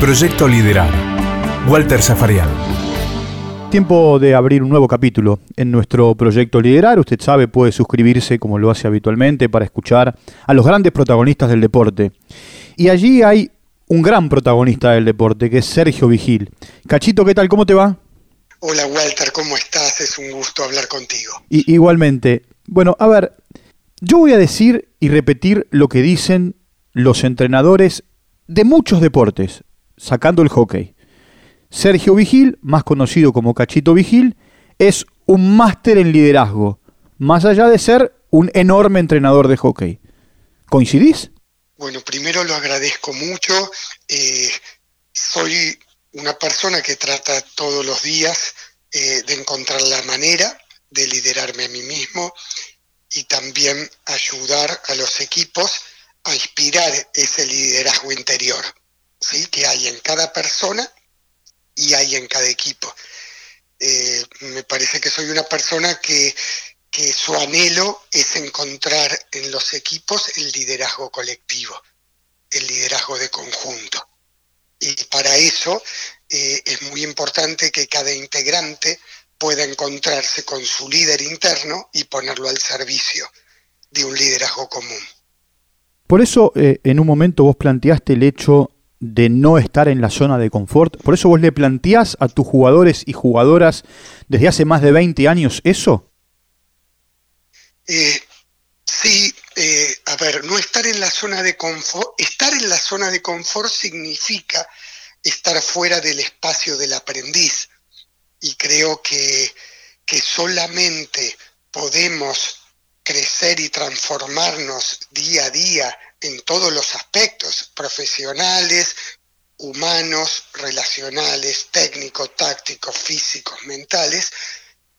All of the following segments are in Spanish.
Proyecto Liderar. Walter Zafarian. Tiempo de abrir un nuevo capítulo en nuestro proyecto Liderar. Usted sabe, puede suscribirse como lo hace habitualmente para escuchar a los grandes protagonistas del deporte. Y allí hay un gran protagonista del deporte, que es Sergio Vigil. Cachito, ¿qué tal? ¿Cómo te va? Hola Walter, ¿cómo estás? Es un gusto hablar contigo. Y, igualmente. Bueno, a ver, yo voy a decir y repetir lo que dicen los entrenadores de muchos deportes, sacando el hockey. Sergio Vigil, más conocido como Cachito Vigil, es un máster en liderazgo, más allá de ser un enorme entrenador de hockey. ¿Coincidís? Bueno, primero lo agradezco mucho. Eh, soy una persona que trata todos los días eh, de encontrar la manera de liderarme a mí mismo y también ayudar a los equipos a inspirar ese liderazgo interior ¿sí? que hay en cada persona y hay en cada equipo. Eh, me parece que soy una persona que, que su anhelo es encontrar en los equipos el liderazgo colectivo, el liderazgo de conjunto. Y para eso eh, es muy importante que cada integrante pueda encontrarse con su líder interno y ponerlo al servicio de un liderazgo común. Por eso eh, en un momento vos planteaste el hecho de no estar en la zona de confort. Por eso vos le planteás a tus jugadores y jugadoras desde hace más de 20 años eso. Eh, sí, eh, a ver, no estar en la zona de confort, estar en la zona de confort significa estar fuera del espacio del aprendiz. Y creo que, que solamente podemos crecer y transformarnos día a día en todos los aspectos, profesionales, humanos, relacionales, técnicos, tácticos, físicos, mentales,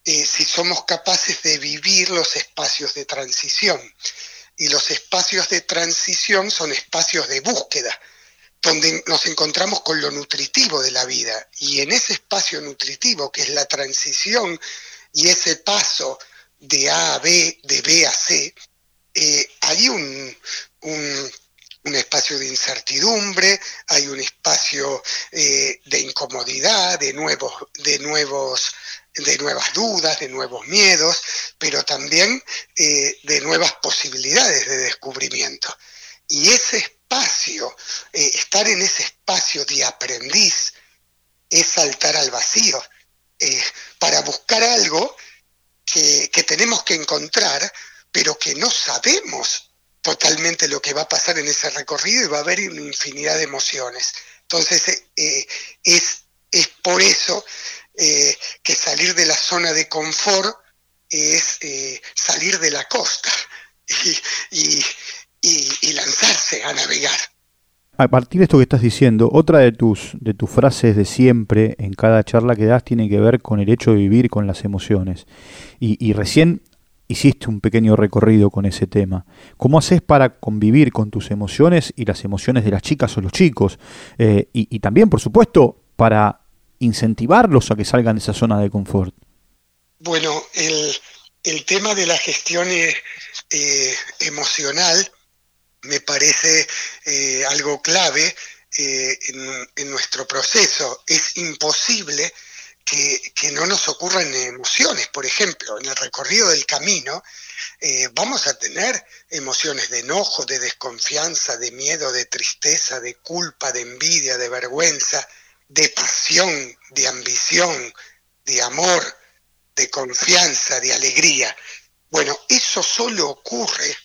eh, si somos capaces de vivir los espacios de transición. Y los espacios de transición son espacios de búsqueda, donde nos encontramos con lo nutritivo de la vida. Y en ese espacio nutritivo, que es la transición y ese paso de A a B, de B a C, eh, hay un, un, espacio de incertidumbre, hay un espacio eh, de incomodidad, de nuevos, de nuevos de nuevas dudas, de nuevos miedos, pero también eh, de nuevas posibilidades de descubrimiento. Y ese espacio, eh, estar en ese espacio de aprendiz, es saltar al vacío, para buscar algo que, que tenemos que encontrar, pero que no sabemos totalmente lo que va a pasar en ese recorrido y va a haber una infinidad de emociones. Entonces, eh, eh, es, es por eso eh, que salir de la zona de confort es salir de la costa y, y, lanzarse a navegar. A partir de esto que estás diciendo, otra de tus, de tus frases de siempre en cada charla que das tiene que ver con el hecho de vivir con las emociones. Y, y recién hiciste un pequeño recorrido con ese tema. ¿Cómo haces para convivir con tus emociones y las emociones de las chicas o los chicos? Eh, y, también, por supuesto, para incentivarlos a que salgan de esa zona de confort. Bueno, el, tema de la gestión eh, eh, emocional me parece algo clave en nuestro proceso. Es imposible que, no nos ocurran emociones. Por ejemplo, en el recorrido del camino eh, vamos a tener emociones de enojo, de desconfianza, de miedo, de tristeza, de culpa, de envidia, de vergüenza, de pasión, de ambición, de amor, de confianza, de alegría. Bueno, eso solo ocurre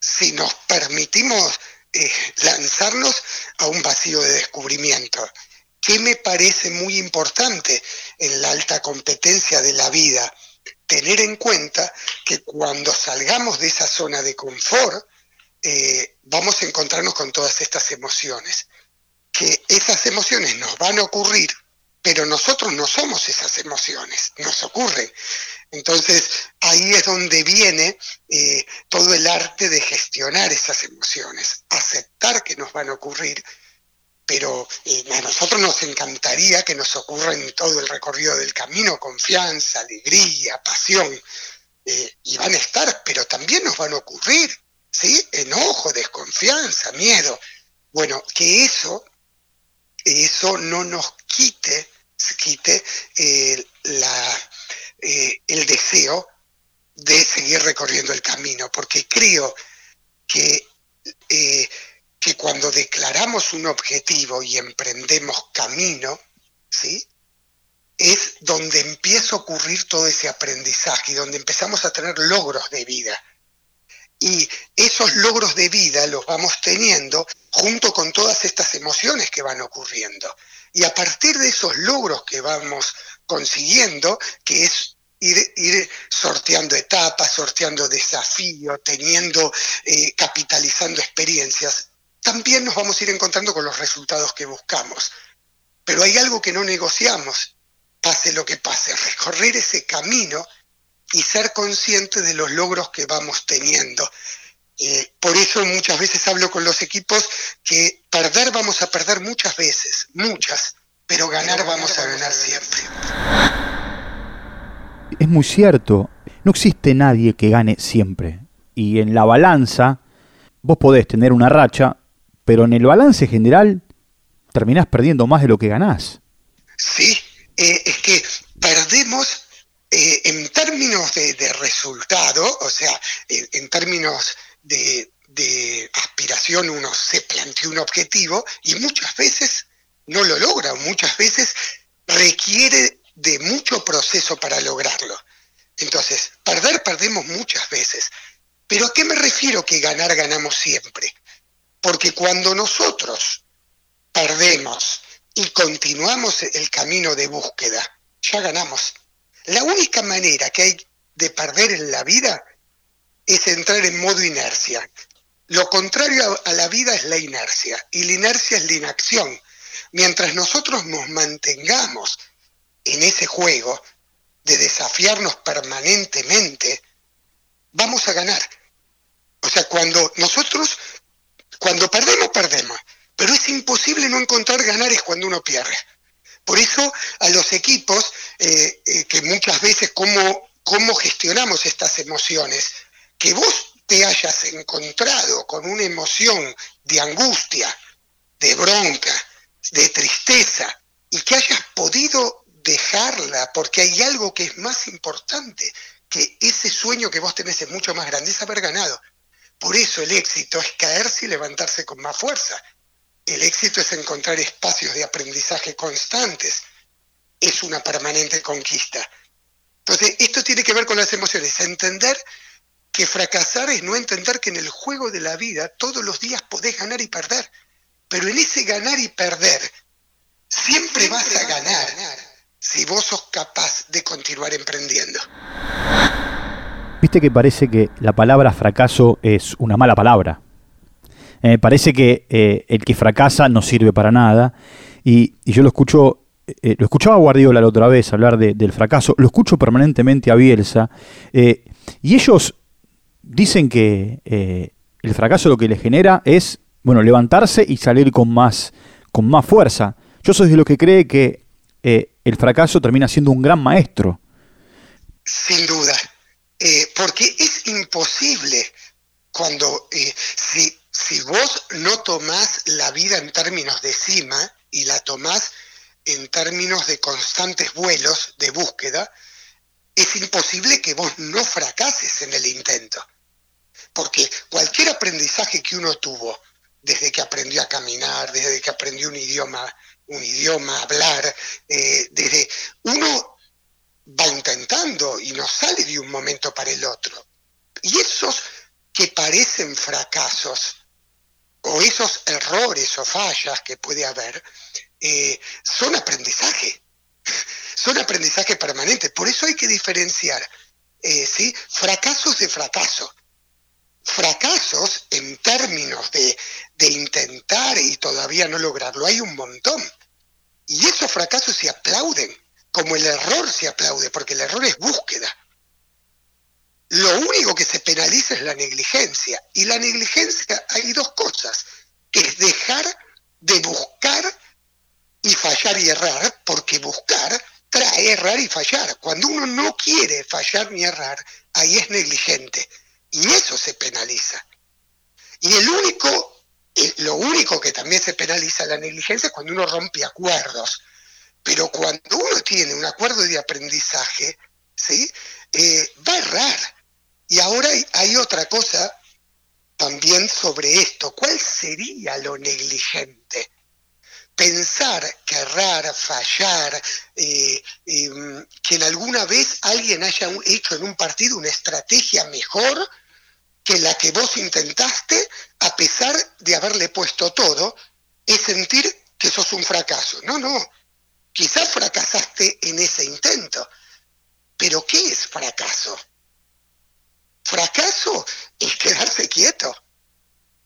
si nos permitimos eh, lanzarnos a un vacío de descubrimiento. ¿Qué me parece muy importante en la alta competencia de la vida? Tener en cuenta que cuando salgamos de esa zona de confort, eh, vamos a encontrarnos con todas estas emociones. Que esas emociones nos van a ocurrir, pero nosotros no somos esas emociones, nos ocurren. Entonces ahí es donde viene eh, todo el arte de gestionar esas emociones, aceptar que nos van a ocurrir pero eh, a nosotros nos encantaría que nos ocurra en todo el recorrido del camino confianza, alegría, pasión, eh, y van a estar, pero también nos van a ocurrir, ¿sí? Enojo, desconfianza, miedo. Bueno, que eso eso no nos quite, quite eh, el deseo de seguir recorriendo el camino, porque creo que, que cuando declaramos un objetivo y emprendemos camino, ¿sí? es donde empieza a ocurrir todo ese aprendizaje y donde empezamos a tener logros de vida. Y esos logros de vida los vamos teniendo junto con todas estas emociones que van ocurriendo. Y a partir de esos logros que vamos consiguiendo, que es ir, sorteando etapas, sorteando desafíos, teniendo, eh, capitalizando experiencias, también nos vamos a ir encontrando con los resultados que buscamos. Pero hay algo que no negociamos, pase lo que pase, recorrer ese camino y ser consciente de los logros que vamos teniendo. Eh, por eso muchas veces hablo con los equipos que perder vamos a perder muchas veces, muchas, pero ganar vamos a ganar siempre. Es muy cierto, no existe nadie que gane siempre. Y en la balanza, vos podés tener una racha, pero en el balance general terminás perdiendo más de lo que ganás. Sí, eh, es que perdemos eh, en términos de, resultado, o sea, en, términos de, de, aspiración uno se plantea un objetivo y muchas veces no lo logra, muchas veces requiere de mucho proceso para lograrlo. Entonces, perder perdemos muchas veces. Pero ¿a qué me refiero que ganar ganamos siempre? Porque cuando nosotros perdemos y continuamos el camino de búsqueda, ya ganamos. La única manera que hay de perder en la vida es entrar en modo inercia. Lo contrario a la vida es la inercia y la inercia es la inacción. Mientras nosotros nos mantengamos en ese juego de desafiarnos permanentemente, vamos a ganar. O sea, cuando nosotros, cuando perdemos, perdemos. Pero es imposible no encontrar ganares cuando uno pierde. Por eso a los equipos, eh, eh, que muchas veces cómo, cómo gestionamos estas emociones, que vos te hayas encontrado con una emoción de angustia, de bronca, de tristeza, y que hayas podido dejarla, porque hay algo que es más importante, que ese sueño que vos tenés es mucho más grande, es haber ganado. Por eso el éxito es caerse y levantarse con más fuerza. El éxito es encontrar espacios de aprendizaje constantes. Es una permanente conquista. Entonces, esto tiene que ver con las emociones. Entender que fracasar es no entender que en el juego de la vida todos los días podés ganar y perder. Pero en ese ganar y perder, siempre, vas a ganar si vos sos capaz de continuar emprendiendo. Viste que parece que la palabra fracaso es una mala palabra. Me parece que eh, el que fracasa no sirve para nada. Y, yo lo escucho, eh, lo escuchaba a Guardiola la otra vez hablar del fracaso, lo escucho permanentemente a Bielsa. Eh, y ellos dicen que el fracaso lo que le genera es, bueno, levantarse y salir con más, con más fuerza. Yo soy de los que cree que el fracaso termina siendo un gran maestro. Sin duda, porque es imposible cuando si si vos no tomás la vida en términos de cima y la tomás en términos de constantes vuelos de búsqueda, es imposible que vos no fracases en el intento. Porque cualquier aprendizaje que uno tuvo, desde que aprendió a caminar, desde que aprendió un idioma, un idioma, hablar, eh, desde uno va intentando y no sale de un momento para el otro. Y esos que parecen fracasos, o esos errores o fallas que puede haber, eh, son aprendizaje, son aprendizaje permanente. Por eso hay que diferenciar eh, ¿sí? fracasos de fracaso. Fracasos en términos de, de intentar y todavía no lograrlo, hay un montón. Y esos fracasos se aplauden, como el error se aplaude, porque el error es búsqueda. Lo único que se penaliza es la negligencia. Y la negligencia hay dos cosas, que es dejar de buscar y fallar y errar, porque buscar trae errar y fallar. Cuando uno no quiere fallar ni errar, ahí es negligente. Y eso se penaliza. Y el único Eh, lo único que también se penaliza la negligencia es cuando uno rompe acuerdos. Pero cuando uno tiene un acuerdo de aprendizaje, ¿sí? Eh, va a errar. Y ahora hay, otra cosa también sobre esto. ¿Cuál sería lo negligente? Pensar que errar, fallar, eh, em, que en alguna vez alguien haya hecho en un partido una estrategia mejor que la que vos intentaste, a pesar de haberle puesto todo, es sentir que sos un fracaso. No, no. Quizás fracasaste en ese intento. Pero ¿qué es fracaso? Fracaso es quedarse quieto.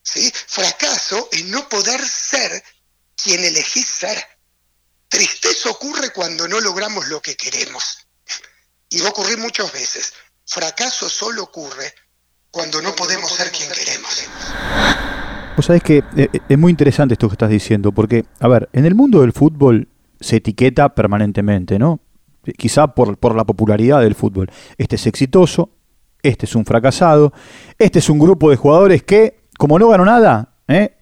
¿sí? Fracaso es no poder ser quien elegís ser. Tristeza ocurre cuando no logramos lo que queremos. Y va a ocurrir muchas veces. Fracaso solo ocurre cuando no podemos ser quien queremos. Vos sabés que eh, eh, es muy interesante esto que estás diciendo, porque, a ver, en el mundo del fútbol se etiqueta permanentemente, ¿no? Quizá por, por la popularidad del fútbol. Este es exitoso, este es un fracasado, este es un grupo de jugadores que, como no ganó nada, ¿eh?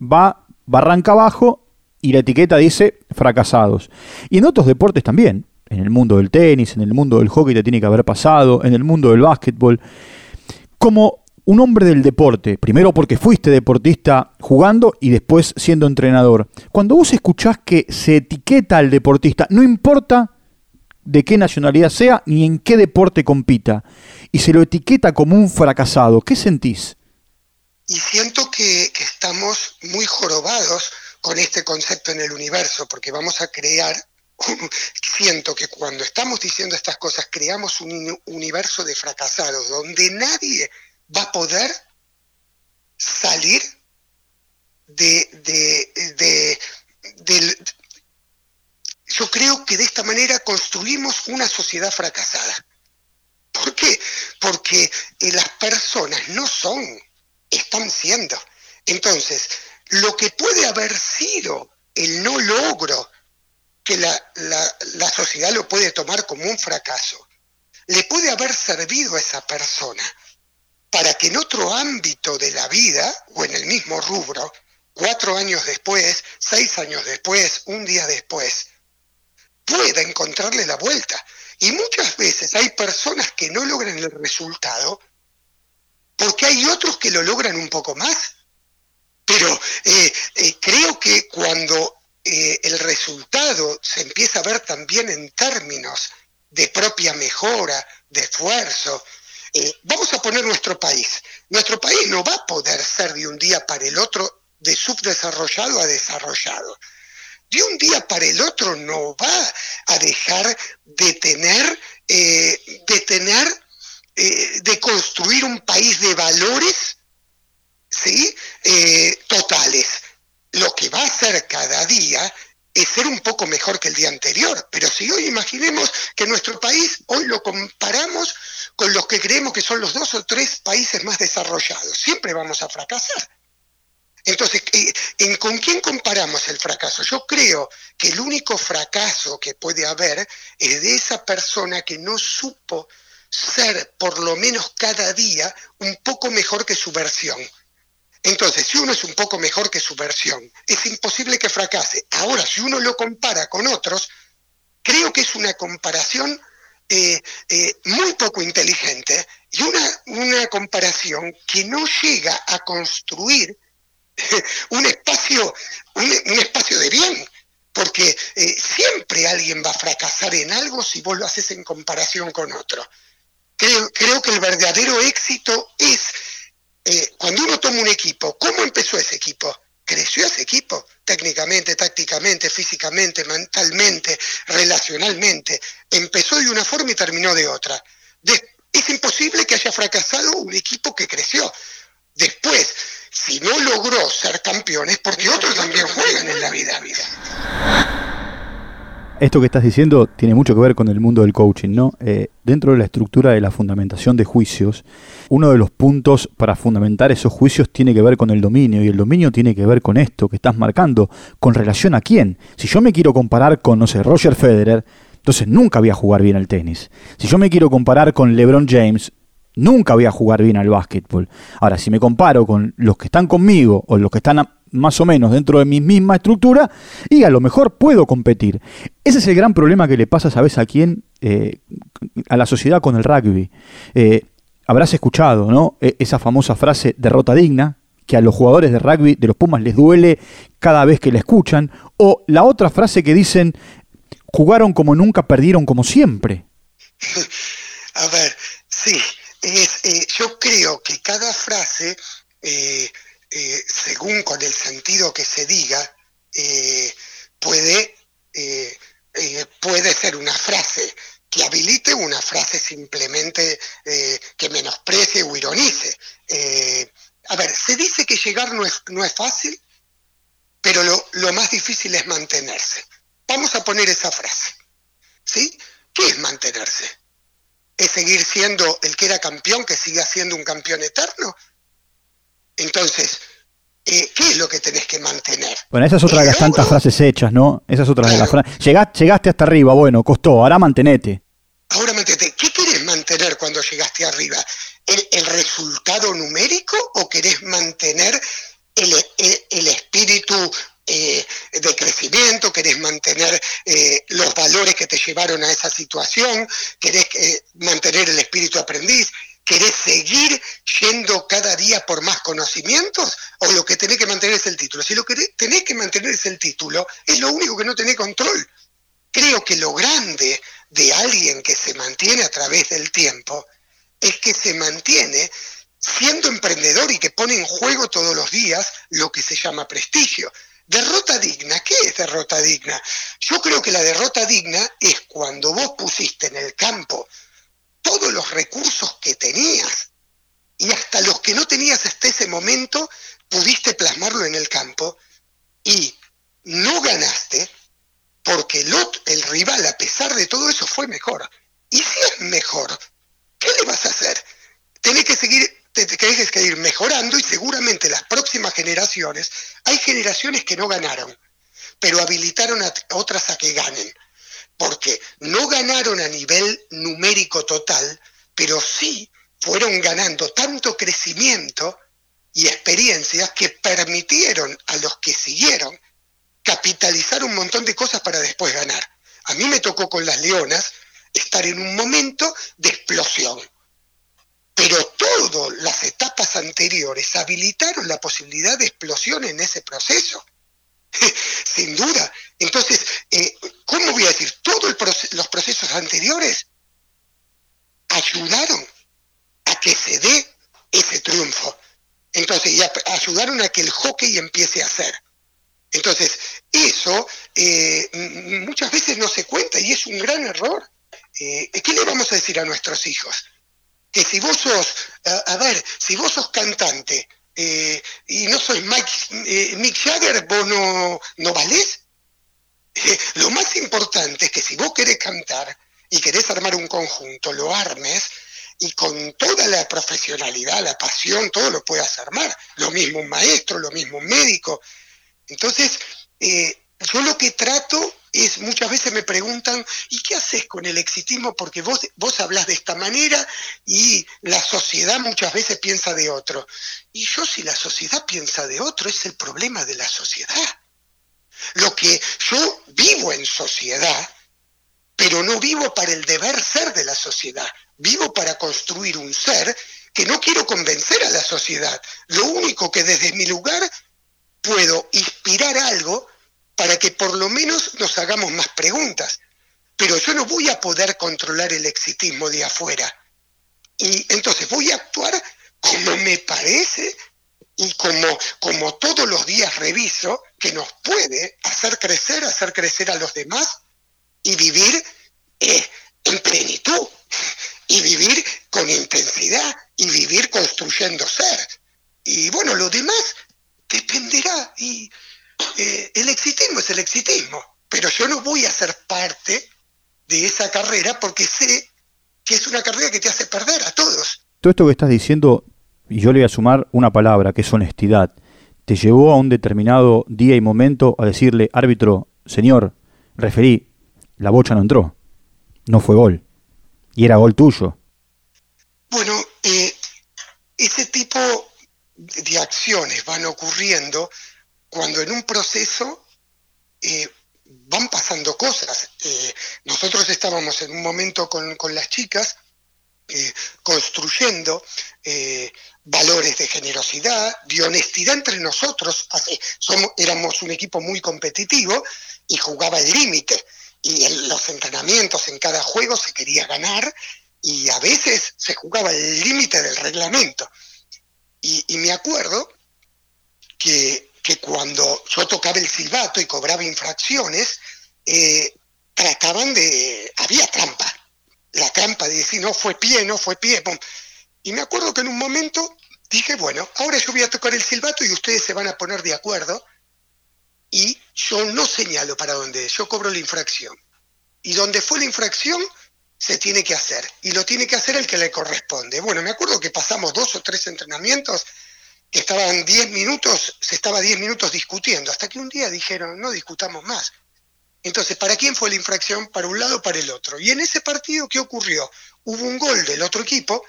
va barranca abajo y la etiqueta dice fracasados. Y en otros deportes también, en el mundo del tenis, en el mundo del hockey te tiene que haber pasado, en el mundo del básquetbol como un hombre del deporte, primero porque fuiste deportista jugando y después siendo entrenador, cuando vos escuchás que se etiqueta al deportista, no importa de qué nacionalidad sea ni en qué deporte compita, y se lo etiqueta como un fracasado, ¿qué sentís? Y siento que, estamos muy jorobados con este concepto en el universo, porque vamos a crear siento que cuando estamos diciendo estas cosas creamos un universo de fracasados donde nadie va a poder salir de, de, yo creo que de esta manera construimos una sociedad fracasada. ¿Por qué? Porque eh, las personas no son, están siendo. Entonces, lo que puede haber sido el no logro que la, la, sociedad lo puede tomar como un fracaso, le puede haber servido a esa persona para que en otro ámbito de la vida o en el mismo rubro, cuatro años después, seis años después, un día después, pueda encontrarle la vuelta. Y muchas veces hay personas que no logran el resultado porque hay otros que lo logran un poco más. Pero eh, eh, creo que cuando eh, el resultado se empieza a ver también en términos de propia mejora, de esfuerzo. Eh, vamos a poner nuestro país. Nuestro país no va a poder ser de un día para el otro de subdesarrollado a desarrollado. De un día para el otro no va a dejar de tener, eh, de tener, de construir un país de valores, ¿sí? totales lo que va a hacer cada día es ser un poco mejor que el día anterior. Pero si hoy imaginemos que nuestro país, hoy lo comparamos con los que creemos que son los dos o tres países más desarrollados, siempre vamos a fracasar. Entonces, ¿en ¿con quién comparamos el fracaso? Yo creo que el único fracaso que puede haber es de esa persona que no supo ser, por lo menos cada día, un poco mejor que su versión. Entonces, si uno es un poco mejor que su versión, es imposible que fracase. Ahora, si uno lo compara con otros, creo que es una comparación eh, eh, muy poco inteligente y una, comparación que no llega a construir un espacio, un, espacio de bien, porque eh, siempre alguien va a fracasar en algo si vos lo haces en comparación con otro. Creo, creo que el verdadero éxito es eh, cuando uno toma un equipo, ¿cómo empezó ese equipo? Creció ese equipo, técnicamente, tácticamente, físicamente, mentalmente, relacionalmente. Empezó de una forma y terminó de otra. es imposible que haya fracasado un equipo que creció. Después, si no logró ser campeón, es porque otros también juegan en la vida. vida. Esto que estás diciendo tiene mucho que ver con el mundo del coaching, ¿no? Eh, dentro de la estructura de la fundamentación de juicios, uno de los puntos para fundamentar esos juicios tiene que ver con el dominio, y el dominio tiene que ver con esto que estás marcando, con relación a quién. Si yo me quiero comparar con, no sé, Roger Federer, entonces nunca voy a jugar bien al tenis. Si yo me quiero comparar con LeBron James, Nunca voy a jugar bien al básquetbol. Ahora, si me comparo con los que están conmigo o los que están más o menos dentro de mi misma estructura, y a lo mejor puedo competir. Ese es el gran problema que le pasa, ¿sabes a quién? Eh, a la sociedad con el rugby. Eh, habrás escuchado, ¿no? E, esa famosa frase derrota digna, que a los jugadores de rugby de los Pumas les duele cada vez que la escuchan, o la otra frase que dicen jugaron como nunca, perdieron como siempre. A ver, sí, eh, yo creo que cada frase, eh, según con el sentido que se diga, puede, puede ser una frase que habilite una frase simplemente que menosprecie o ironice. a ver, se dice que llegar no es, no es fácil, pero lo, lo más difícil es mantenerse. Vamos a poner esa frase. ¿Sí? ¿Qué es mantenerse? es seguir siendo el que era campeón, que siga siendo un campeón eterno. Entonces, eh, ¿qué es lo que tenés que mantener? Bueno, esa es otra de las tantas frases hechas, ¿no? Esa es otra de las frases. Llegaste, hasta arriba, bueno, costó, ahora mantenete. Ahora mantenete. ¿Qué querés mantener cuando llegaste arriba? ¿El, resultado numérico o querés mantener el, el espíritu eh, de crecimiento, querés mantener eh, los valores que te llevaron a esa situación, querés eh, mantener el espíritu aprendiz, querés seguir yendo cada día por más conocimientos o lo que tenés que mantener es el título. Si lo que tenés que mantener es el título, es lo único que no tenés control. Creo que lo grande de alguien que se mantiene a través del tiempo es que se mantiene siendo emprendedor y que pone en juego todos los días lo que se llama prestigio. Derrota digna, ¿qué es derrota digna? Yo creo que la derrota digna es cuando vos pusiste en el campo los recursos que tenías y hasta los que no tenías hasta ese momento pudiste plasmarlo en el campo y no ganaste porque el, el rival a pesar de todo eso fue mejor. Y si es mejor, ¿qué le vas a hacer? Tenés que seguir te, tienes que ir mejorando y seguramente las próximas generaciones, hay generaciones que no ganaron, pero habilitaron a otras a que ganen, porque no ganaron a nivel numérico total, pero sí fueron ganando tanto crecimiento y experiencias que permitieron a los que siguieron capitalizar un montón de cosas para después ganar. A mí me tocó con las leonas estar en un momento de explosión pero todas las etapas anteriores habilitaron la posibilidad de explosión en ese proceso. Sin duda. Entonces, eh, ¿cómo voy a decir? Todos los procesos anteriores ayudaron a que se dé ese triunfo. Entonces, y ayudaron a que el hockey empiece a ser. Entonces, eso eh, muchas veces no se cuenta y es un gran error. Eh, ¿Qué le vamos a decir a nuestros hijos? que si vos sos, a, ver, si vos sos cantante eh, y no sois Mike, eh, Mick Jagger, vos no, no valés. lo más importante es que si vos querés cantar y querés armar un conjunto, lo armes y con toda la profesionalidad, la pasión, todo lo puedas armar. Lo mismo un maestro, lo mismo un médico. Entonces, eh, yo lo que trato es, muchas veces me preguntan, ¿y qué haces con el exitismo? Porque vos, vos hablas de esta manera y la sociedad muchas veces piensa de otro. Y yo si la sociedad piensa de otro, es el problema de la sociedad. Lo que yo vivo en sociedad, pero no vivo para el deber ser de la sociedad, vivo para construir un ser que no quiero convencer a la sociedad. Lo único que desde mi lugar puedo inspirar algo para que por lo menos nos hagamos más preguntas. Pero yo no voy a poder controlar el exitismo de afuera. Y entonces voy a actuar como me parece y como, como todos los días reviso que nos puede hacer crecer, hacer crecer a los demás y vivir eh, en plenitud y vivir con intensidad y vivir construyendo ser. Y bueno, lo demás dependerá y eh, el exitismo es el exitismo, pero yo no voy a ser parte de esa carrera porque sé que es una carrera que te hace perder a todos. Todo esto que estás diciendo, y yo le voy a sumar una palabra, que es honestidad, te llevó a un determinado día y momento a decirle, árbitro, señor, referí, la bocha no entró, no fue gol, y era gol tuyo. Bueno, eh, ese tipo de acciones van ocurriendo cuando en un proceso eh, van pasando cosas. Eh, nosotros estábamos en un momento con, las chicas construyendo valores de generosidad, de honestidad entre nosotros. Somos, éramos un equipo muy competitivo y jugaba el límite. Y en los entrenamientos, en cada juego, se quería ganar y a veces se jugaba el límite del reglamento. Y, me acuerdo que, cuando yo tocaba el silbato y cobraba infracciones, eh, trataban de... había trampa. La trampa de decir, no fue pie, no fue pie. Y me acuerdo que en un momento dije, bueno, ahora yo voy a tocar el silbato y ustedes se van a poner de acuerdo. Y yo no señalo para dónde, yo cobro la infracción. Y donde fue la infracción, se tiene que hacer y lo tiene que hacer el que le corresponde. Bueno, me acuerdo que pasamos dos o tres entrenamientos que estaban diez minutos, se estaba diez minutos discutiendo, hasta que un día dijeron, no discutamos más. Entonces, ¿para quién fue la infracción? Para un lado para el otro. Y en ese partido, ¿qué ocurrió? Hubo un gol del otro equipo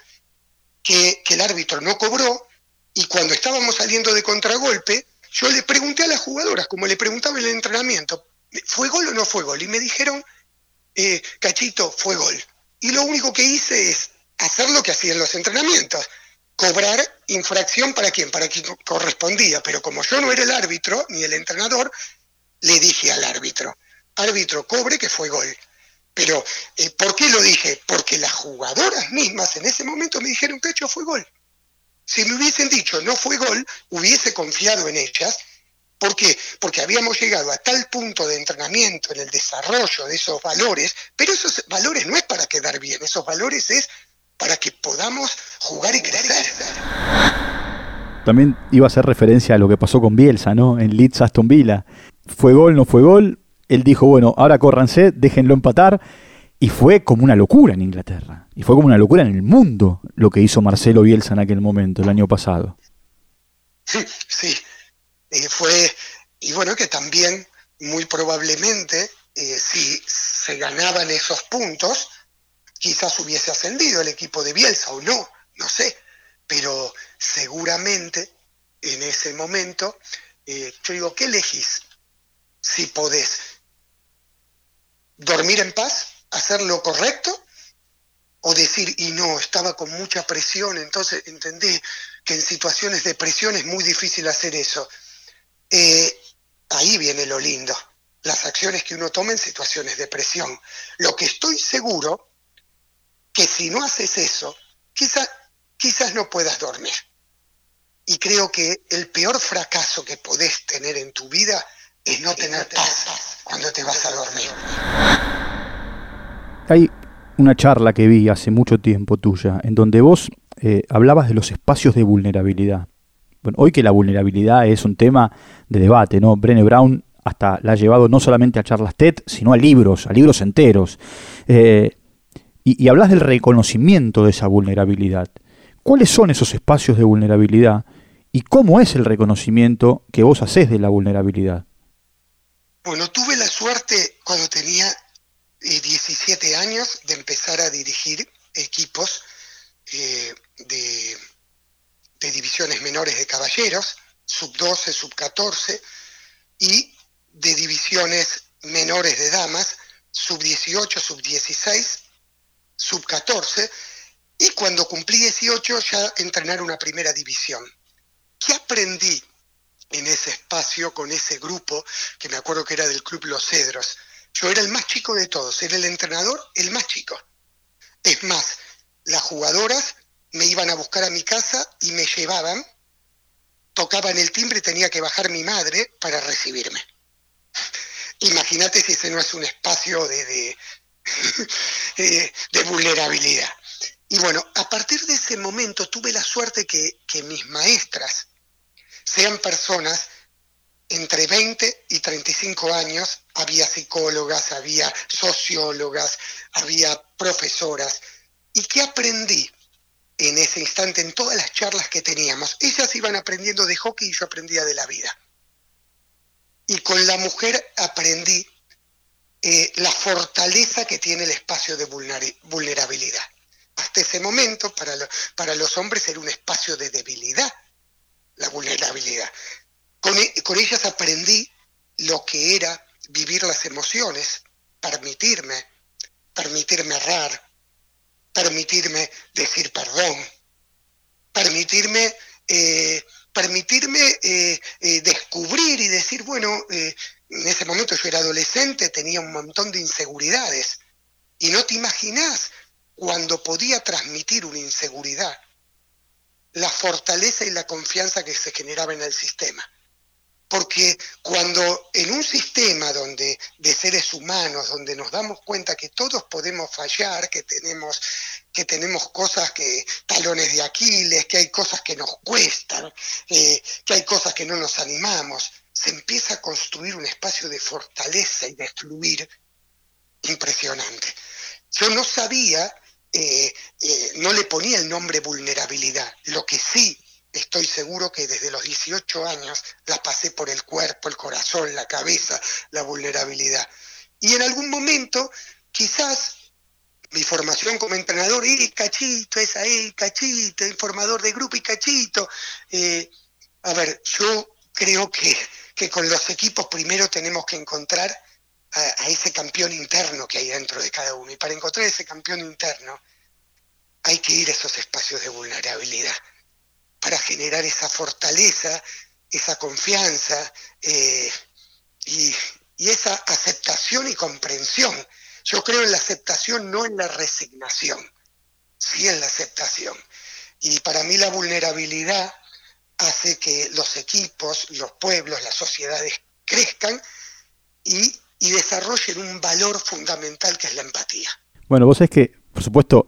que, que el árbitro no cobró y cuando estábamos saliendo de contragolpe, yo le pregunté a las jugadoras, como le preguntaba en el entrenamiento, ¿fue gol o no fue gol? Y me dijeron, eh, cachito, fue gol. Y lo único que hice es hacer lo que hacía en los entrenamientos, cobrar infracción para quien, para quien correspondía. Pero como yo no era el árbitro ni el entrenador, le dije al árbitro, árbitro, cobre que fue gol. Pero, eh, ¿por qué lo dije? Porque las jugadoras mismas en ese momento me dijeron, Cacho, fue gol. Si me hubiesen dicho no fue gol, hubiese confiado en ellas ¿Por qué? Porque habíamos llegado a tal punto de entrenamiento en el desarrollo de esos valores, pero esos valores no es para quedar bien, esos valores es para que podamos jugar y crecer. También iba a hacer referencia a lo que pasó con Bielsa, ¿no? En Leeds Aston Villa. Fue gol, no fue gol. Él dijo, bueno, ahora córranse, déjenlo empatar. Y fue como una locura en Inglaterra. Y fue como una locura en el mundo lo que hizo Marcelo Bielsa en aquel momento, el año pasado. Sí, sí. Eh, fue, y bueno, que también muy probablemente eh, si se ganaban esos puntos, quizás hubiese ascendido el equipo de Bielsa o no, no sé, pero seguramente en ese momento, eh, yo digo, ¿qué elegís? Si podés dormir en paz, hacer lo correcto, o decir, y no, estaba con mucha presión, entonces entendí que en situaciones de presión es muy difícil hacer eso. Eh, ahí viene lo lindo, las acciones que uno toma en situaciones de presión. Lo que estoy seguro, que si no haces eso, quizás, quizás no puedas dormir. Y creo que el peor fracaso que podés tener en tu vida es no tener paz cuando te vas a dormir. Hay una charla que vi hace mucho tiempo tuya, en donde vos eh, hablabas de los espacios de vulnerabilidad. Bueno, hoy que la vulnerabilidad es un tema de debate, ¿no? Brené Brown hasta la ha llevado no solamente a charlas TED, sino a libros, a libros enteros. Eh, y, hablas del reconocimiento de esa vulnerabilidad. ¿Cuáles son esos espacios de vulnerabilidad y cómo es el reconocimiento que vos haces de la vulnerabilidad? Bueno, tuve la suerte cuando tenía 17 eh, años de empezar a dirigir equipos eh, de de divisiones menores de caballeros, sub 12, sub 14, y de divisiones menores de damas, sub 18, sub 16, sub 14, y cuando cumplí 18 ya entrenar una primera división. ¿Qué aprendí en ese espacio con ese grupo, que me acuerdo que era del Club Los Cedros? Yo era el más chico de todos, era el entrenador, el más chico. Es más, las jugadoras me iban a buscar a mi casa y me llevaban, tocaban el timbre y tenía que bajar mi madre para recibirme. Imagínate si ese no es un espacio de, vulnerabilidad. Y bueno, a partir de ese momento tuve la suerte que, que mis maestras sean personas entre 20 y 35 años, había psicólogas, había sociólogas, había profesoras. ¿Y qué aprendí? en ese instante, en todas las charlas que teníamos. Ellas iban aprendiendo de hockey y yo aprendía de la vida. Y con la mujer aprendí eh, la fortaleza que tiene el espacio de vulnerabilidad. hasta ese momento para, para los hombres era un espacio de debilidad, la vulnerabilidad. Con, e, con ellas aprendí lo que era vivir las emociones, permitirme, permitirme errar, permitirme decir perdón, permitirme, eh, permitirme eh, descubrir y decir, bueno, en ese momento yo era adolescente, tenía un montón de inseguridades, y no te imaginás cuando podía transmitir una inseguridad, la fortaleza y la confianza que se generaba en el sistema. Porque cuando en un sistema donde de seres humanos, donde nos damos cuenta que todos podemos fallar, que tenemos, que tenemos cosas que, talones de Aquiles, que hay cosas que nos cuestan, eh, que hay cosas que no nos animamos, se empieza a construir un espacio de fortaleza y de fluir impresionante. Yo no sabía, eh, eh, no le ponía el nombre vulnerabilidad, lo que sí estoy seguro que desde los 18 años la pasé por el cuerpo, el corazón, la cabeza, la vulnerabilidad. Y en algún momento, quizás mi formación como entrenador, y cachito, es ahí, cachito, informador de grupo y cachito. Eh, a ver, yo creo que, que, con los equipos primero tenemos que encontrar a, ese campeón interno que hay dentro de cada uno. Y para encontrar ese campeón interno hay que ir a esos espacios de vulnerabilidad para generar esa fortaleza, esa confianza eh, y, esa aceptación y comprensión. Yo creo en la aceptación, no en la resignación, sí en la aceptación. Y para mí la vulnerabilidad hace que los equipos, los pueblos, las sociedades crezcan y, desarrollen un valor fundamental que es la empatía. Bueno, vos es que, por supuesto,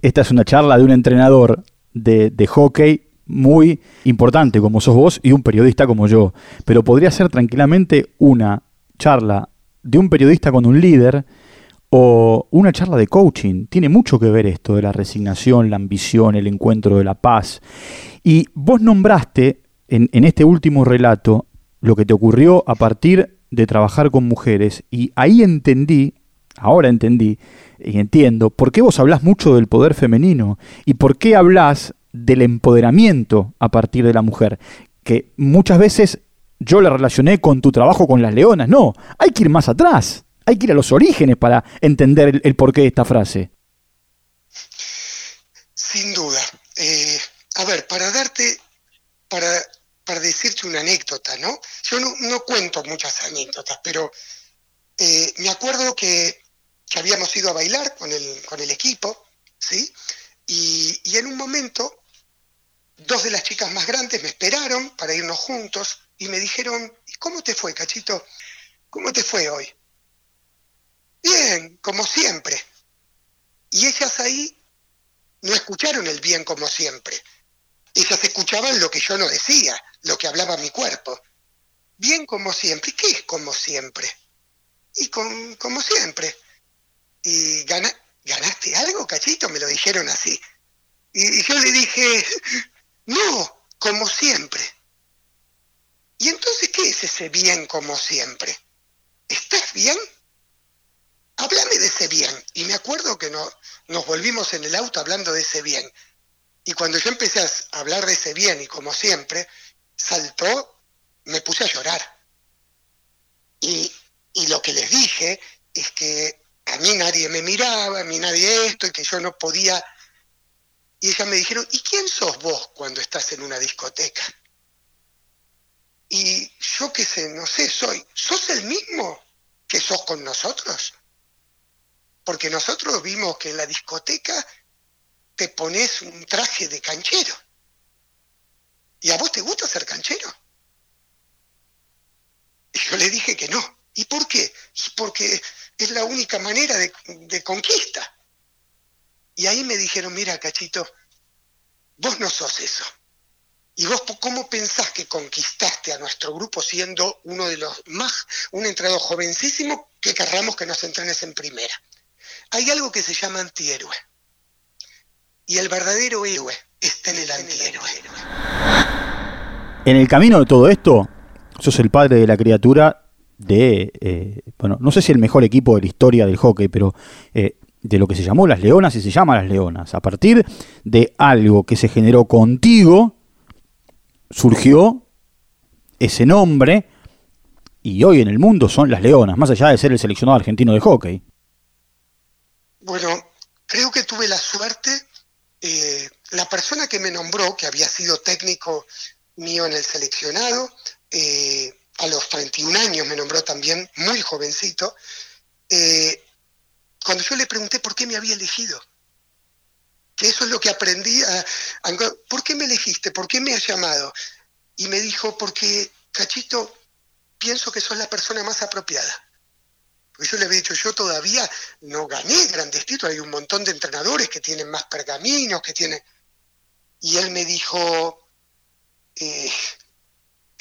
esta es una charla de un entrenador de, de hockey muy importante como sos vos y un periodista como yo. Pero podría ser tranquilamente una charla de un periodista con un líder o una charla de coaching. Tiene mucho que ver esto de la resignación, la ambición, el encuentro de la paz. Y vos nombraste en, este último relato lo que te ocurrió a partir de trabajar con mujeres y ahí entendí, ahora entendí y entiendo, por qué vos hablás mucho del poder femenino y por qué hablás del empoderamiento a partir de la mujer, que muchas veces yo la relacioné con tu trabajo con las leonas. No, hay que ir más atrás, hay que ir a los orígenes para entender el, porqué de esta frase. Sin duda. Eh, a ver, para darte, para, para decirte una anécdota, ¿no? Yo no, cuento muchas anécdotas, pero eh, me acuerdo que, habíamos ido a bailar con el, con el equipo, ¿sí? Y, en un momento dos de las chicas más grandes me esperaron para irnos juntos y me dijeron, ¿y cómo te fue, cachito? ¿Cómo te fue hoy? Bien, como siempre. Y ellas ahí no escucharon el bien como siempre. Ellas escuchaban lo que yo no decía, lo que hablaba mi cuerpo. Bien como siempre. ¿Qué es como siempre? Y con, como siempre. ¿Y ganaste algo, cachito? Me lo dijeron así. Y yo le dije, no, como siempre. ¿Y entonces qué es ese bien como siempre? ¿Estás bien? Háblame de ese bien. Y me acuerdo que no, nos volvimos en el auto hablando de ese bien. Y cuando yo empecé a hablar de ese bien y como siempre, saltó, me puse a llorar. Y, y lo que les dije es que a mí nadie me miraba, a mí nadie esto, y que yo no podía y ellas me dijeron, ¿y quién sos vos cuando estás en una discoteca? Y yo qué sé, no sé, soy, ¿sos el mismo que sos con nosotros? Porque nosotros vimos que en la discoteca te pones un traje de canchero. ¿Y a vos te gusta ser canchero? Yo le dije que no. ¿Y por qué? porque es la única manera de, de conquista. Y ahí me dijeron, mira, cachito, vos no sos eso. ¿Y vos cómo pensás que conquistaste a nuestro grupo siendo uno de los más, un entrenador jovencísimo que querramos que nos entrenes en primera? Hay algo que se llama antihéroe. Y el verdadero héroe está en el antihéroe. En el camino de todo esto, sos el padre de la criatura de, eh, bueno, no sé si el mejor equipo de la historia del hockey, pero eh, de lo que se llamó Las Leonas y se llama Las Leonas. A partir de algo que se generó contigo, surgió ese nombre y hoy en el mundo son Las Leonas, más allá de ser el seleccionado argentino de hockey. Bueno, creo que tuve la suerte, eh, la persona que me nombró, que había sido técnico mío en el seleccionado, eh, a los 31 años me nombró también, muy jovencito, eh, cuando yo le pregunté por qué me había elegido, que eso es lo que aprendí, a, ¿por qué me elegiste? ¿Por qué me has llamado? Y me dijo, porque, Cachito, pienso que sos la persona más apropiada. Porque yo le había dicho, yo todavía no gané grandes títulos, hay un montón de entrenadores que tienen más pergaminos, que tienen... Y él me dijo, eh,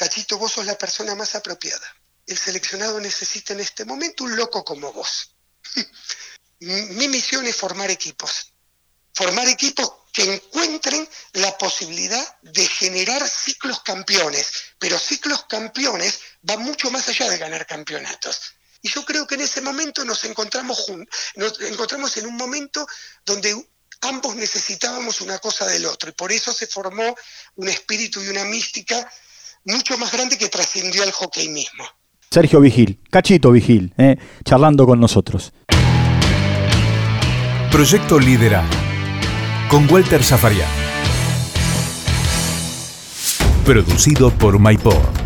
Cachito, vos sos la persona más apropiada. El seleccionado necesita en este momento un loco como vos. Mi misión es formar equipos. Formar equipos que encuentren la posibilidad de generar ciclos campeones. Pero ciclos campeones van mucho más allá de ganar campeonatos. Y yo creo que en ese momento nos encontramos, nos encontramos en un momento donde ambos necesitábamos una cosa del otro. Y por eso se formó un espíritu y una mística mucho más grande que trascendió al hockey mismo. Sergio Vigil, Cachito Vigil, eh, charlando con nosotros. Proyecto Liderar con Walter Zafarian. Producido por MyPod.